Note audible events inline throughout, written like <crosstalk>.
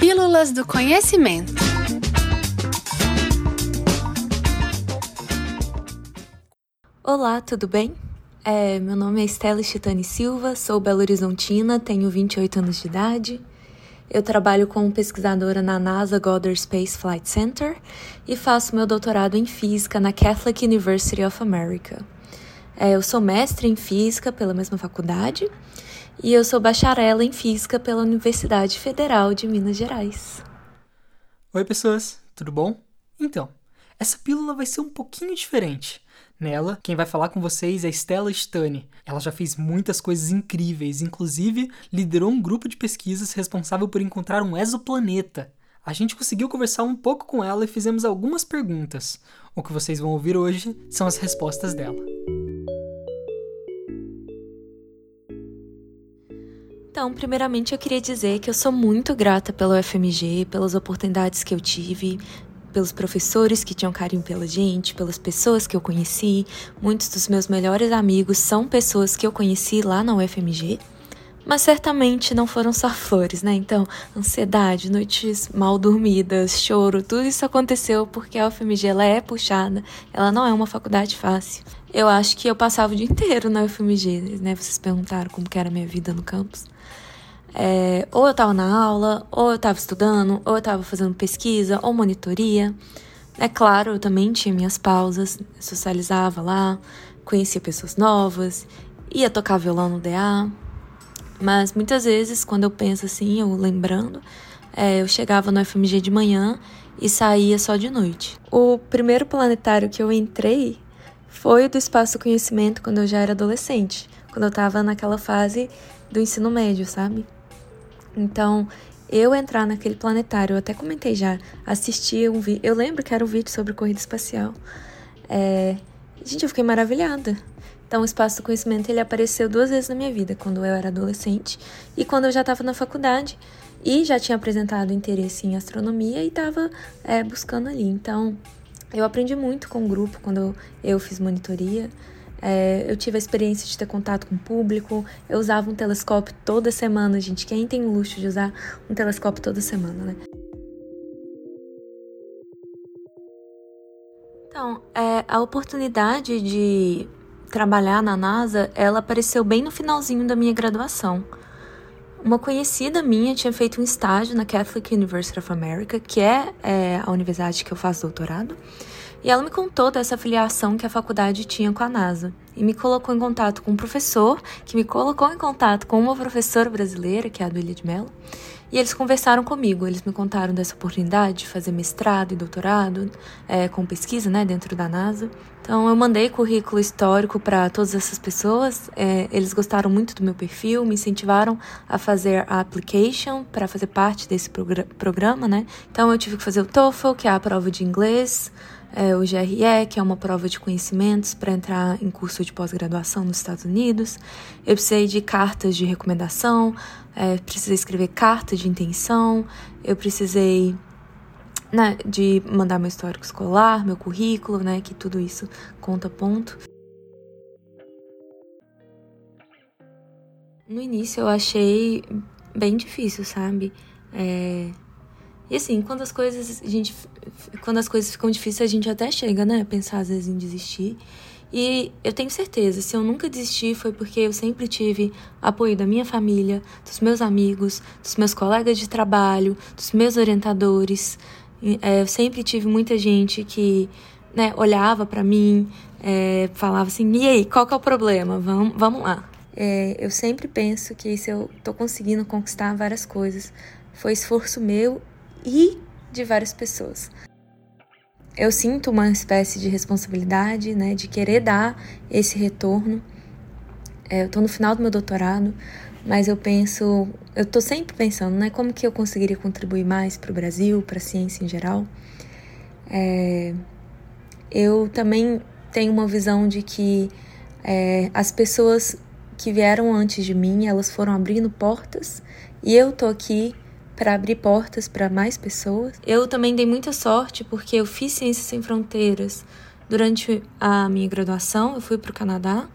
Pílulas do Conhecimento. Olá, tudo bem? É, meu nome é Estela Chitani Silva, sou Belo Horizontina, tenho 28 anos de idade. Eu trabalho como pesquisadora na NASA Goddard Space Flight Center e faço meu doutorado em física na Catholic University of America. É, eu sou mestre em física pela mesma faculdade e eu sou bacharela em física pela Universidade Federal de Minas Gerais. Oi, pessoas, tudo bom? Então, essa pílula vai ser um pouquinho diferente. Nela, quem vai falar com vocês é Stella Stani. Ela já fez muitas coisas incríveis, inclusive liderou um grupo de pesquisas responsável por encontrar um exoplaneta. A gente conseguiu conversar um pouco com ela e fizemos algumas perguntas. O que vocês vão ouvir hoje são as respostas dela. Então, primeiramente eu queria dizer que eu sou muito grata pelo FMG, pelas oportunidades que eu tive, pelos professores que tinham carinho pela gente, pelas pessoas que eu conheci. Muitos dos meus melhores amigos são pessoas que eu conheci lá na UFMG. Mas certamente não foram só flores, né? Então, ansiedade, noites mal dormidas, choro, tudo isso aconteceu porque a UFMG ela é puxada, ela não é uma faculdade fácil. Eu acho que eu passava o dia inteiro na UFMG, né? Vocês perguntaram como que era a minha vida no campus. É, ou eu estava na aula, ou eu estava estudando, ou eu estava fazendo pesquisa, ou monitoria. É claro, eu também tinha minhas pausas, socializava lá, conhecia pessoas novas, ia tocar violão no DA. Mas muitas vezes, quando eu penso assim, eu lembrando, é, eu chegava no FMG de manhã e saía só de noite. O primeiro planetário que eu entrei foi o do Espaço Conhecimento quando eu já era adolescente, quando eu estava naquela fase do ensino médio, sabe? Então, eu entrar naquele planetário, eu até comentei já, assisti um vídeo, eu lembro que era um vídeo sobre corrida espacial. É, gente, eu fiquei maravilhada. Então, o espaço do conhecimento ele apareceu duas vezes na minha vida, quando eu era adolescente e quando eu já estava na faculdade e já tinha apresentado interesse em astronomia e estava é, buscando ali. Então, eu aprendi muito com o grupo quando eu, fiz monitoria. É, eu tive a experiência de ter contato com o público. Eu usava um telescópio toda semana, gente. Quem tem o luxo de usar um telescópio toda semana, né? Então, é, a oportunidade de trabalhar na NASA, ela apareceu bem no finalzinho da minha graduação. Uma conhecida minha tinha feito um estágio na Catholic University of America, que é, é a universidade que eu faço doutorado, e ela me contou dessa afiliação que a faculdade tinha com a NASA e me colocou em contato com um professor, que me colocou em contato com uma professora brasileira, que é a Duília de Mello, e eles conversaram comigo. Eles me contaram dessa oportunidade de fazer mestrado e doutorado é, com pesquisa né, dentro da NASA. Então, eu mandei currículo histórico para todas essas pessoas. É, eles gostaram muito do meu perfil, me incentivaram a fazer a application para fazer parte desse programa, né? Então, eu tive que fazer o TOEFL, que é a prova de inglês é, o GRE, que é uma prova de conhecimentos para entrar em curso de pós-graduação nos Estados Unidos. Eu precisei de cartas de recomendação, é, precisei escrever carta de intenção, eu precisei né, de mandar meu histórico escolar, meu currículo, né, que tudo isso conta ponto. No início eu achei bem difícil, sabe? É, e assim, quando as coisas, a gente, quando as coisas ficam difíceis, a gente até chega, né, a pensar às vezes em desistir. E eu tenho certeza, se eu nunca desisti foi porque eu sempre tive apoio da minha família, dos meus amigos, dos meus colegas de trabalho, dos meus orientadores. É, eu sempre tive muita gente que né, olhava para mim, é, falava assim: e aí, qual que é o problema? Vamos, vamos lá. É, eu sempre penso que se eu tô conseguindo conquistar várias coisas, foi esforço meu e de várias pessoas. Eu sinto uma espécie de responsabilidade, né, de querer dar esse retorno. É, eu estou no final do meu doutorado, mas eu penso, eu estou sempre pensando, né, como que eu conseguiria contribuir mais para o Brasil, para a ciência em geral. É, eu também tenho uma visão de que é, as pessoas que vieram antes de mim, elas foram abrindo portas e eu tô aqui para abrir portas para mais pessoas. Eu também dei muita sorte porque eu fiz Ciências Sem Fronteiras durante a minha graduação, eu fui para o Canadá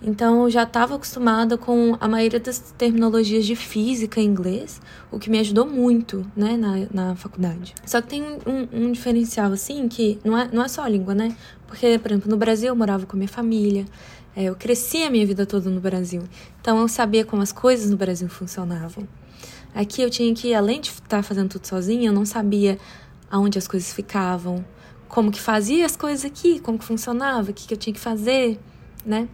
Então eu já estava acostumada com a maioria das terminologias de física em inglês, o que me ajudou muito, né, na, na faculdade. Só que tem um, um, diferencial, assim, que não é, não é só a língua, né? Porque, por exemplo, no Brasil eu morava com a minha família, é, eu cresci a minha vida toda no Brasil. Então eu sabia como as coisas no Brasil funcionavam. Aqui eu tinha que, além de estar fazendo tudo sozinha, eu não sabia aonde as coisas ficavam, como que fazia as coisas aqui, como que funcionava, o que, que eu tinha que fazer, né?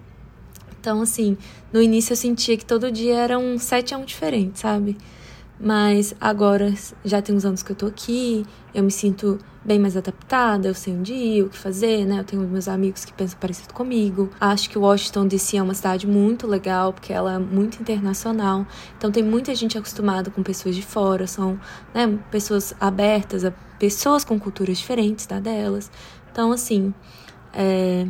Então, assim, no início eu sentia que todo dia era um 7 a 1 diferente, sabe? Mas agora, já tem uns anos que eu tô aqui, eu me sinto bem mais adaptada, eu sei onde ir, o que fazer, né? Eu tenho meus amigos que pensam parecido comigo. Acho que Washington DC é uma cidade muito legal, porque ela é muito internacional. Então tem muita gente acostumada com pessoas de fora, são né, pessoas abertas a pessoas com culturas diferentes da delas. Então, assim, é,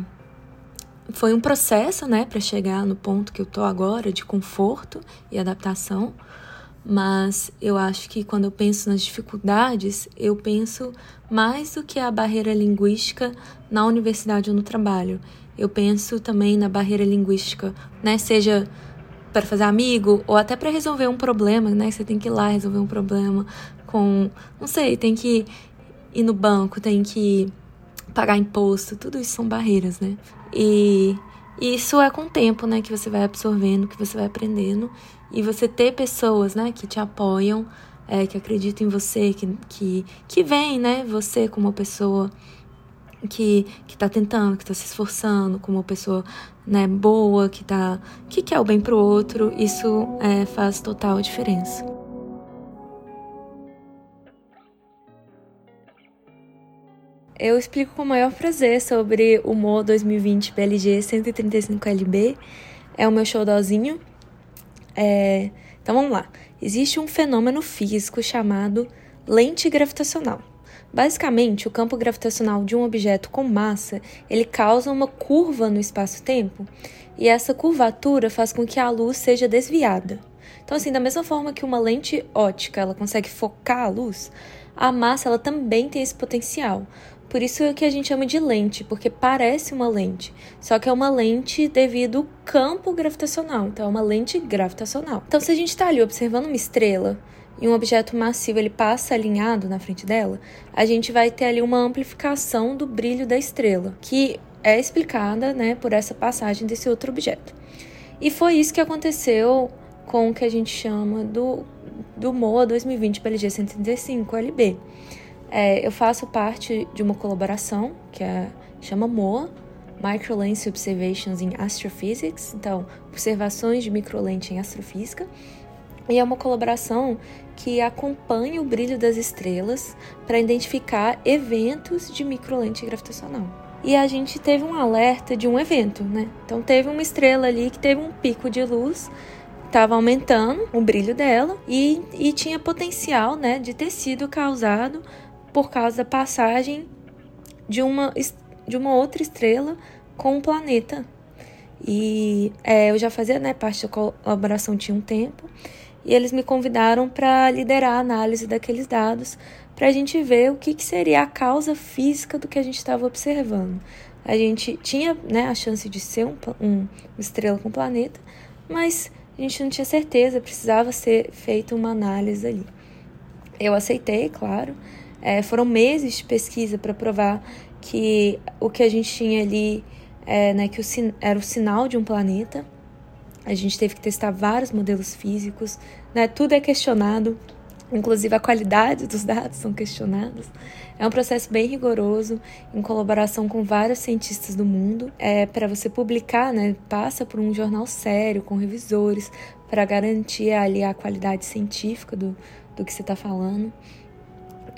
foi um processo, né, para chegar no ponto que eu tô agora de conforto e adaptação. Mas eu acho que quando eu penso nas dificuldades, eu penso mais do que a barreira linguística na universidade ou no trabalho. Eu penso também na barreira linguística, né, seja para fazer amigo ou até para resolver um problema, né? Você tem que ir lá resolver um problema com, não sei, tem que ir no banco, tem que pagar imposto, tudo isso são barreiras, né? E isso é com o tempo, né, que você vai absorvendo, que você vai aprendendo. E você ter pessoas, né, que te apoiam, é, que acreditam em você, que, que, que veem, né, você como uma pessoa que, que tá tentando, que tá se esforçando, como uma pessoa, né, boa, que tá, que quer o bem pro outro, isso é, faz total diferença. Eu explico com o maior prazer sobre o Mo 2020 BLG 135LB. É o meu showdozinho. É... Então vamos lá. Existe um fenômeno físico chamado lente gravitacional. Basicamente, o campo gravitacional de um objeto com massa, ele causa uma curva no espaço-tempo, e essa curvatura faz com que a luz seja desviada. Então, assim, da mesma forma que uma lente ótica, ela consegue focar a luz, a massa ela também tem esse potencial. Por isso é que a gente chama de lente, porque parece uma lente, só que é uma lente devido ao campo gravitacional, então é uma lente gravitacional. Então, se a gente está ali observando uma estrela e um objeto massivo ele passa alinhado na frente dela, a gente vai ter ali uma amplificação do brilho da estrela, que é explicada né, por essa passagem desse outro objeto. E foi isso que aconteceu com o que a gente chama do, do MOA 2020 PLG 135 LB. É, eu faço parte de uma colaboração que é, chama MOA, Microlens Observations in Astrophysics, então, observações de microlente em astrofísica. E é uma colaboração que acompanha o brilho das estrelas para identificar eventos de microlente gravitacional. E a gente teve um alerta de um evento, né? Então teve uma estrela ali que teve um pico de luz, estava aumentando o brilho dela e, e tinha potencial, né, de ter sido causado por causa da passagem de uma, de uma outra estrela com um planeta. E é, eu já fazia né, parte da colaboração tinha um tempo, e eles me convidaram para liderar a análise daqueles dados, para a gente ver o que, que seria a causa física do que a gente estava observando. A gente tinha né, a chance de ser um, um, uma estrela com planeta, mas a gente não tinha certeza, precisava ser feita uma análise ali. Eu aceitei, claro, é, foram meses de pesquisa para provar que o que a gente tinha ali é, né, que o, era o sinal de um planeta. A gente teve que testar vários modelos físicos, né, tudo é questionado, inclusive a qualidade dos dados são questionados. É um processo bem rigoroso, em colaboração com vários cientistas do mundo. É, para você publicar, né, passa por um jornal sério, com revisores, para garantir ali a qualidade científica do, do que você está falando.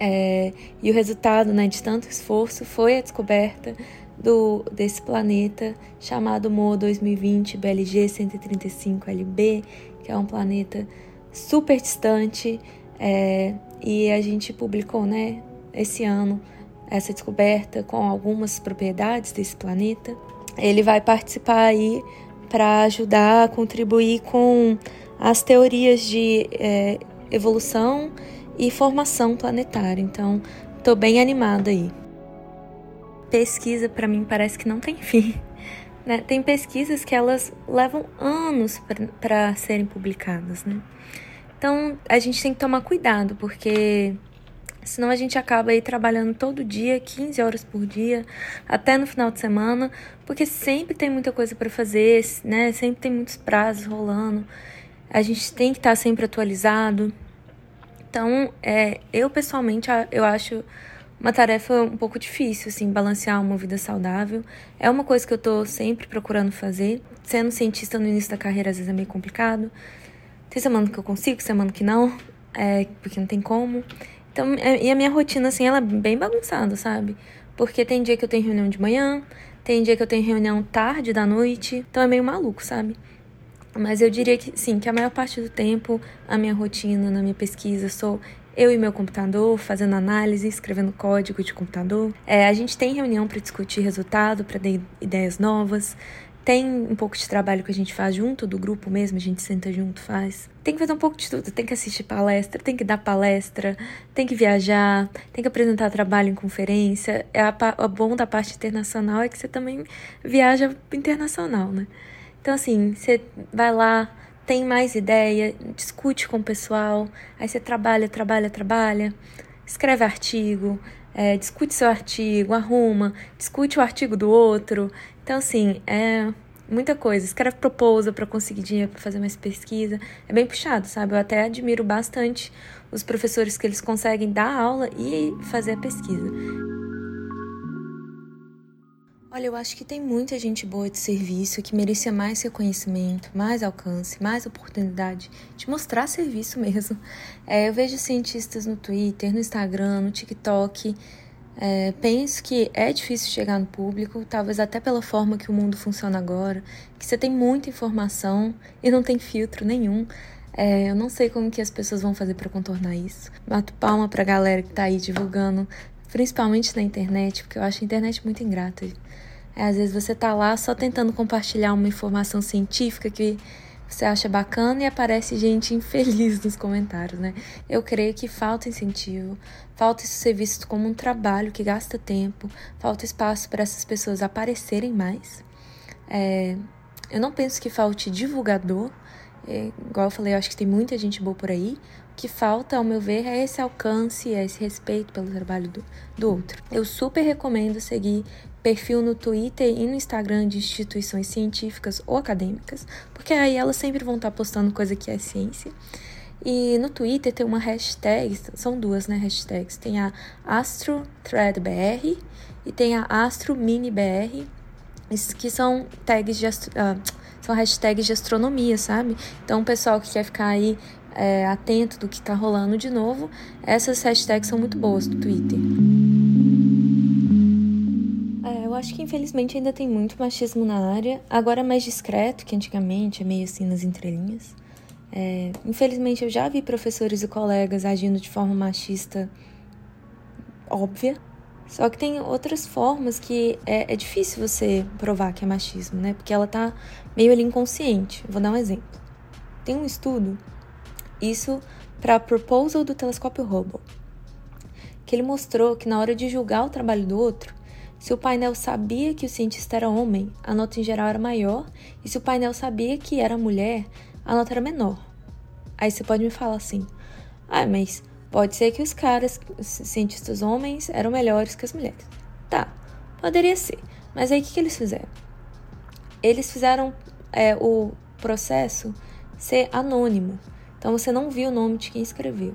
É, e o resultado né, de tanto esforço foi a descoberta do, desse planeta chamado Mo 2020 BLG 135LB, que é um planeta super distante. É, e a gente publicou né, esse ano essa descoberta com algumas propriedades desse planeta. Ele vai participar aí para ajudar a contribuir com as teorias de é, evolução e formação planetária. Então, estou bem animada aí. Pesquisa para mim parece que não tem <laughs> fim. Né? Tem pesquisas que elas levam anos para serem publicadas, né? Então a gente tem que tomar cuidado, porque senão a gente acaba aí trabalhando todo dia, 15 horas por dia, até no final de semana, porque sempre tem muita coisa para fazer, né? Sempre tem muitos prazos rolando. A gente tem que estar tá sempre atualizado. Então, é, eu pessoalmente eu acho uma tarefa um pouco difícil, assim, balancear uma vida saudável. É uma coisa que eu tô sempre procurando fazer. Sendo cientista no início da carreira, às vezes é meio complicado. Tem semana que eu consigo, semana que não, é, porque não tem como. Então, é, e a minha rotina, assim, ela é bem bagunçada, sabe? Porque tem dia que eu tenho reunião de manhã, tem dia que eu tenho reunião tarde da noite, então é meio maluco, sabe? Mas eu diria que sim, que a maior parte do tempo a minha rotina na minha pesquisa sou eu e meu computador fazendo análise, escrevendo código de computador. É, a gente tem reunião para discutir resultado, para dar ideias novas. Tem um pouco de trabalho que a gente faz junto do grupo mesmo, a gente senta junto, faz. Tem que fazer um pouco de tudo, tem que assistir palestra, tem que dar palestra, tem que viajar, tem que apresentar trabalho em conferência. É a, a bom da parte internacional é que você também viaja internacional, né? Então, assim, você vai lá, tem mais ideia, discute com o pessoal, aí você trabalha, trabalha, trabalha, escreve artigo, é, discute seu artigo, arruma, discute o artigo do outro. Então, assim, é muita coisa. Escreve proposal para conseguir dinheiro para fazer mais pesquisa. É bem puxado, sabe? Eu até admiro bastante os professores que eles conseguem dar aula e fazer a pesquisa. Olha, eu acho que tem muita gente boa de serviço que merecia mais reconhecimento, mais alcance, mais oportunidade de mostrar serviço mesmo. É, eu vejo cientistas no Twitter, no Instagram, no TikTok. É, penso que é difícil chegar no público, talvez até pela forma que o mundo funciona agora, que você tem muita informação e não tem filtro nenhum. É, eu não sei como que as pessoas vão fazer para contornar isso. Mato palma pra galera que tá aí divulgando, principalmente na internet, porque eu acho a internet muito ingrata. É, às vezes você tá lá só tentando compartilhar uma informação científica que você acha bacana e aparece gente <laughs> infeliz nos comentários, né? Eu creio que falta incentivo, falta isso ser visto como um trabalho que gasta tempo, falta espaço para essas pessoas aparecerem mais. É, eu não penso que falte divulgador, é, igual eu falei, eu acho que tem muita gente boa por aí. O que falta, ao meu ver, é esse alcance, é esse respeito pelo trabalho do, do outro. Eu super recomendo seguir perfil no Twitter e no Instagram de instituições científicas ou acadêmicas, porque aí elas sempre vão estar postando coisa que é ciência. E no Twitter tem uma hashtag, são duas, né, hashtags. Tem a AstroThreadBR e tem a AstroMiniBR, que são tags de astro, uh, são hashtags de astronomia, sabe? Então o pessoal que quer ficar aí é, atento do que está rolando de novo, essas hashtags são muito boas no Twitter acho que infelizmente ainda tem muito machismo na área. Agora é mais discreto que antigamente, é meio assim nas entrelinhas. É, infelizmente eu já vi professores e colegas agindo de forma machista óbvia. Só que tem outras formas que é, é difícil você provar que é machismo, né? Porque ela tá meio ali inconsciente. Vou dar um exemplo. Tem um estudo, isso para Proposal do telescópio Hubble, que ele mostrou que na hora de julgar o trabalho do outro, se o painel sabia que o cientista era homem, a nota em geral era maior, e se o painel sabia que era mulher, a nota era menor. Aí você pode me falar assim: ah, mas pode ser que os caras, os cientistas homens, eram melhores que as mulheres. Tá, poderia ser. Mas aí o que, que eles fizeram? Eles fizeram é, o processo ser anônimo. Então você não viu o nome de quem escreveu.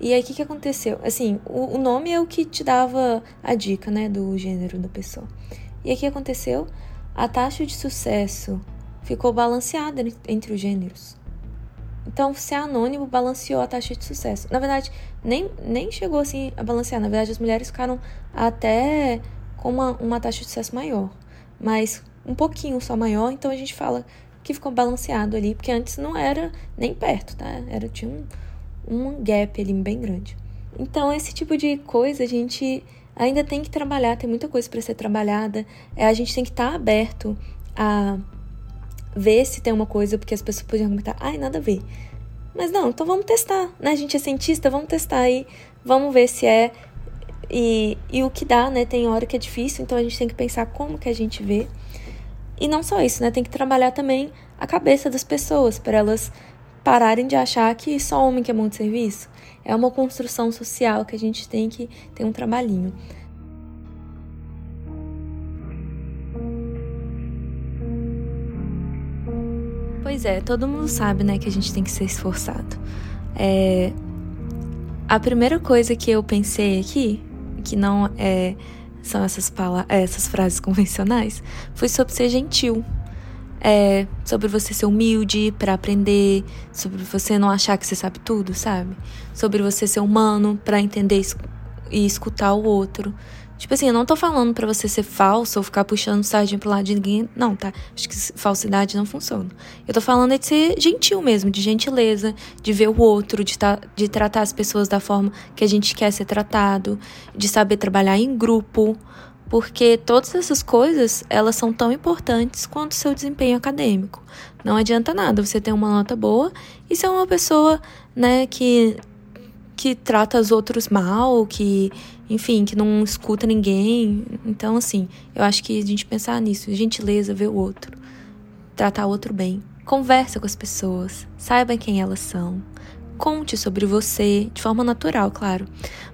E aí, o que, que aconteceu? Assim, o, o, nome é o que te dava a dica, né, do gênero da pessoa. E aí, o que aconteceu? A taxa de sucesso ficou balanceada entre os gêneros. Então, ser anônimo balanceou a taxa de sucesso. Na verdade, nem, nem chegou assim a balancear. Na verdade, as mulheres ficaram até com uma, uma taxa de sucesso maior. Mas um pouquinho só maior, então a gente fala que ficou balanceado ali, porque antes não era nem perto, tá? Era, tinha um, um gap ali bem grande. Então, esse tipo de coisa a gente ainda tem que trabalhar, tem muita coisa para ser trabalhada. É, a gente tem que estar tá aberto a ver se tem uma coisa, porque as pessoas podem argumentar, ai, nada a ver. Mas não, então vamos testar, né? A gente é cientista, vamos testar aí, vamos ver se é. E, e o que dá, né? Tem hora que é difícil, então a gente tem que pensar como que a gente vê. E não só isso, né? Tem que trabalhar também a cabeça das pessoas para elas pararem de achar que só homem que é muito serviço. É uma construção social que a gente tem que ter um trabalhinho. Pois é, todo mundo sabe, né, que a gente tem que ser esforçado. É... A primeira coisa que eu pensei aqui, que não é são essas, palavras, essas frases <laughs> convencionais, foi sobre ser gentil. É, sobre você ser humilde para aprender, sobre você não achar que você sabe tudo, sabe? Sobre você ser humano para entender e escutar o outro. Tipo assim, eu não tô falando para você ser falso ou ficar puxando sardinha pro lado de ninguém. Não, tá? Acho que falsidade não funciona. Eu tô falando de ser gentil mesmo, de gentileza, de ver o outro, de, tá, de tratar as pessoas da forma que a gente quer ser tratado, de saber trabalhar em grupo. Porque todas essas coisas, elas são tão importantes quanto o seu desempenho acadêmico. Não adianta nada você ter uma nota boa e ser uma pessoa, né, que que trata os outros mal, que, enfim, que não escuta ninguém. Então, assim, eu acho que a gente pensar nisso, gentileza, ver o outro, tratar o outro bem. Conversa com as pessoas, saiba quem elas são. Conte sobre você, de forma natural, claro.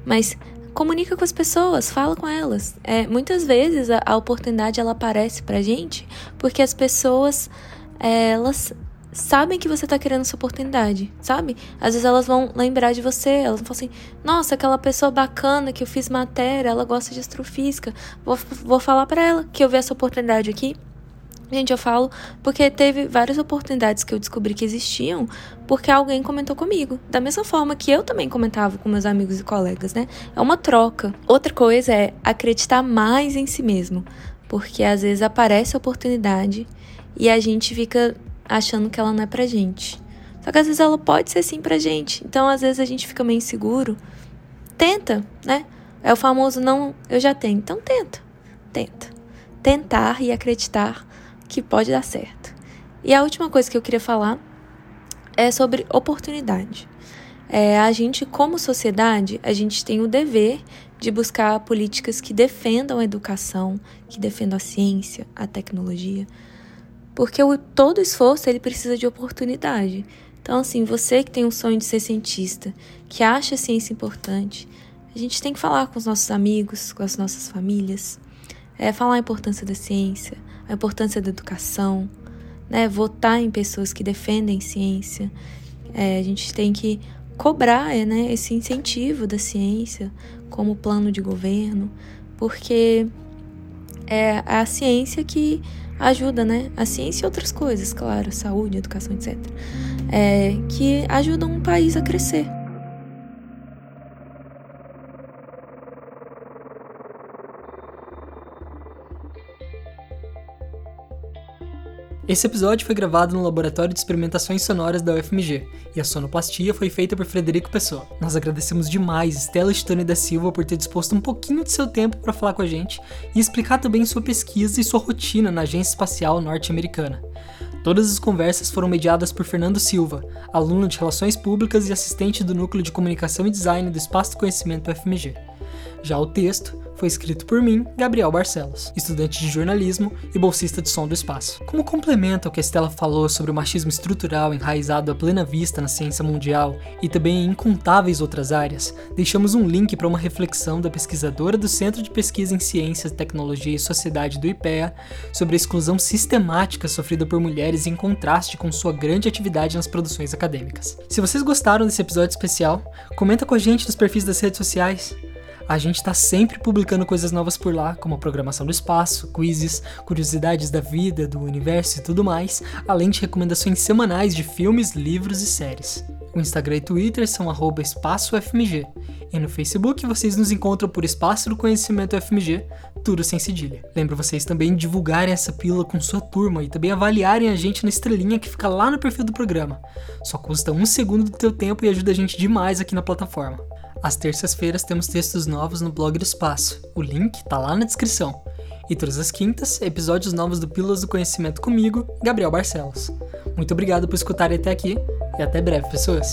Mas comunica com as pessoas, fala com elas. É, muitas vezes a, a oportunidade ela aparece pra gente porque as pessoas elas sabem que você tá querendo essa oportunidade, sabe? Às vezes elas vão lembrar de você, elas vão falar assim: nossa, aquela pessoa bacana que eu fiz matéria, ela gosta de astrofísica, vou, vou falar para ela que eu vi essa oportunidade aqui. Gente, eu falo porque teve várias oportunidades que eu descobri que existiam porque alguém comentou comigo. Da mesma forma que eu também comentava com meus amigos e colegas, né? É uma troca. Outra coisa é acreditar mais em si mesmo. Porque às vezes aparece a oportunidade e a gente fica achando que ela não é pra gente. Só que às vezes ela pode ser sim pra gente. Então às vezes a gente fica meio inseguro. Tenta, né? É o famoso não, eu já tenho. Então tenta. Tenta. Tentar e acreditar que pode dar certo. E a última coisa que eu queria falar é sobre oportunidade. É, a gente, como sociedade, a gente tem o dever de buscar políticas que defendam a educação, que defendam a ciência, a tecnologia, porque o, todo esforço ele precisa de oportunidade. Então, assim, você que tem um sonho de ser cientista, que acha a ciência importante, a gente tem que falar com os nossos amigos, com as nossas famílias, é, falar a importância da ciência, a importância da educação, né, votar em pessoas que defendem ciência. É, a gente tem que cobrar é, né, esse incentivo da ciência como plano de governo, porque é a ciência que ajuda, né? A ciência e outras coisas, claro, saúde, educação, etc. É, que ajudam um país a crescer. Esse episódio foi gravado no Laboratório de Experimentações Sonoras da UFMG e a sonoplastia foi feita por Frederico Pessoa. Nós agradecemos demais Stella Stone da Silva por ter disposto um pouquinho de seu tempo para falar com a gente e explicar também sua pesquisa e sua rotina na Agência Espacial Norte-Americana. Todas as conversas foram mediadas por Fernando Silva, aluno de Relações Públicas e assistente do Núcleo de Comunicação e Design do Espaço do Conhecimento UFMG. Já o texto foi escrito por mim, Gabriel Barcelos, estudante de jornalismo e bolsista de som do espaço. Como complemento ao que a Estela falou sobre o machismo estrutural enraizado à plena vista na ciência mundial e também em incontáveis outras áreas, deixamos um link para uma reflexão da pesquisadora do Centro de Pesquisa em Ciências, Tecnologia e Sociedade do IPEA sobre a exclusão sistemática sofrida por mulheres em contraste com sua grande atividade nas produções acadêmicas. Se vocês gostaram desse episódio especial, comenta com a gente nos perfis das redes sociais. A gente está sempre publicando coisas novas por lá, como a programação do espaço, quizzes, curiosidades da vida, do universo e tudo mais, além de recomendações semanais de filmes, livros e séries. O Instagram e Twitter são espaçofmg. E no Facebook vocês nos encontram por Espaço do Conhecimento FMG, tudo sem cedilha. Lembro vocês também divulgarem essa pílula com sua turma e também avaliarem a gente na estrelinha que fica lá no perfil do programa. Só custa um segundo do teu tempo e ajuda a gente demais aqui na plataforma. Às terças-feiras temos textos novos no blog do Espaço. O link tá lá na descrição. E todas as quintas, episódios novos do Pílulas do Conhecimento comigo, Gabriel Barcelos. Muito obrigado por escutarem até aqui e até breve, pessoas!